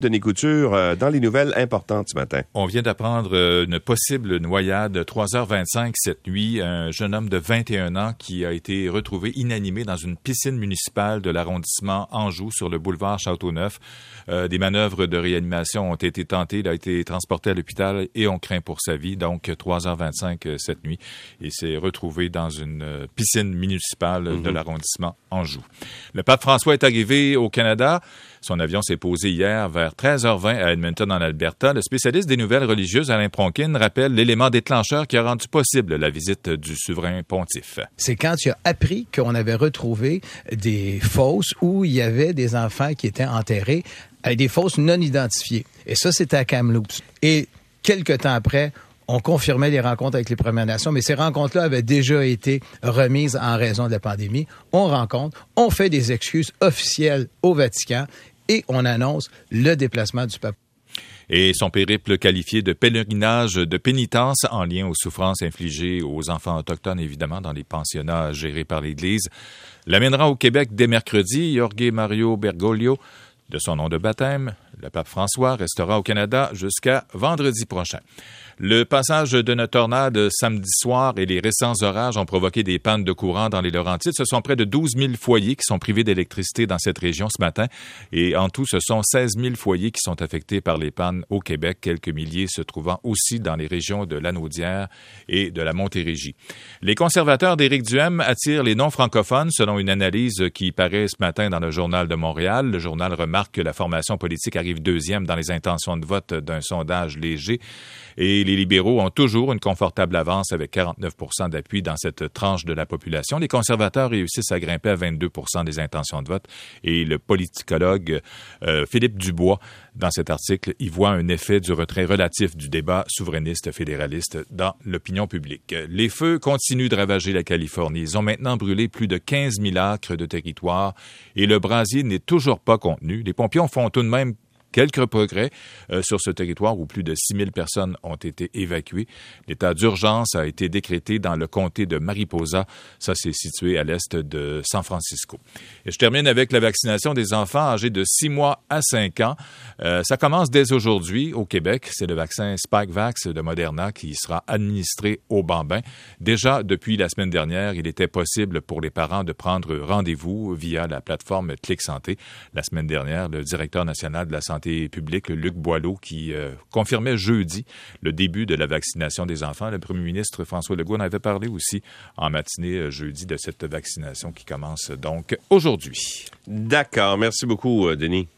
Denis Couture, euh, dans les nouvelles importantes ce matin. On vient d'apprendre euh, une possible noyade 3h25 cette nuit. Un jeune homme de 21 ans qui a été retrouvé inanimé dans une piscine municipale de l'arrondissement Anjou sur le boulevard Châteauneuf. Euh, des manœuvres de réanimation ont été tentées. Il a été transporté à l'hôpital et on craint pour sa vie. Donc 3h25 cette nuit. Il s'est retrouvé dans une piscine municipale de mhm. l'arrondissement Anjou. Le pape François est arrivé au Canada. Son avion s'est posé hier vers 13h20 à Edmonton, en Alberta. Le spécialiste des nouvelles religieuses, Alain Pronkin, rappelle l'élément déclencheur qui a rendu possible la visite du souverain pontife. C'est quand tu as appris qu'on avait retrouvé des fosses où il y avait des enfants qui étaient enterrés avec des fosses non identifiées. Et ça, c'était à Kamloops. Et quelques temps après, on confirmait les rencontres avec les Premières Nations, mais ces rencontres-là avaient déjà été remises en raison de la pandémie. On rencontre, on fait des excuses officielles au Vatican et on annonce le déplacement du pape et son périple qualifié de pèlerinage de pénitence en lien aux souffrances infligées aux enfants autochtones, évidemment, dans les pensionnats gérés par l'Église, l'amènera au Québec dès mercredi. Jorge Mario Bergoglio, de son nom de baptême, le pape François, restera au Canada jusqu'à vendredi prochain. Le passage de notre tornade samedi soir et les récents orages ont provoqué des pannes de courant dans les Laurentides. Ce sont près de 12 000 foyers qui sont privés d'électricité dans cette région ce matin. Et en tout, ce sont 16 000 foyers qui sont affectés par les pannes au Québec, quelques milliers se trouvant aussi dans les régions de Lanaudière et de la Montérégie. Les conservateurs d'Éric Duhem attirent les non-francophones, selon une analyse qui paraît ce matin dans le Journal de Montréal. Le journal remarque que la formation politique arrive deuxième dans les intentions de vote d'un sondage léger. Les libéraux ont toujours une confortable avance avec 49% d'appui dans cette tranche de la population. Les conservateurs réussissent à grimper à 22 des intentions de vote. Et le politicologue euh, Philippe Dubois, dans cet article, y voit un effet du retrait relatif du débat souverainiste fédéraliste dans l'opinion publique. Les feux continuent de ravager la Californie. Ils ont maintenant brûlé plus de 15 000 acres de territoire et le brasier n'est toujours pas contenu. Les pompiers font tout de même quelques progrès euh, sur ce territoire où plus de 6 000 personnes ont été évacuées. L'état d'urgence a été décrété dans le comté de Mariposa. Ça, c'est situé à l'est de San Francisco. Et je termine avec la vaccination des enfants âgés de 6 mois à 5 ans. Euh, ça commence dès aujourd'hui au Québec. C'est le vaccin Spikevax de Moderna qui sera administré aux bambins. Déjà, depuis la semaine dernière, il était possible pour les parents de prendre rendez-vous via la plateforme Clic Santé. La semaine dernière, le directeur national de la santé publique, Luc Boileau, qui euh, confirmait jeudi le début de la vaccination des enfants. Le premier ministre François Legault en avait parlé aussi en matinée euh, jeudi de cette vaccination qui commence donc aujourd'hui. D'accord. Merci beaucoup, euh, Denis.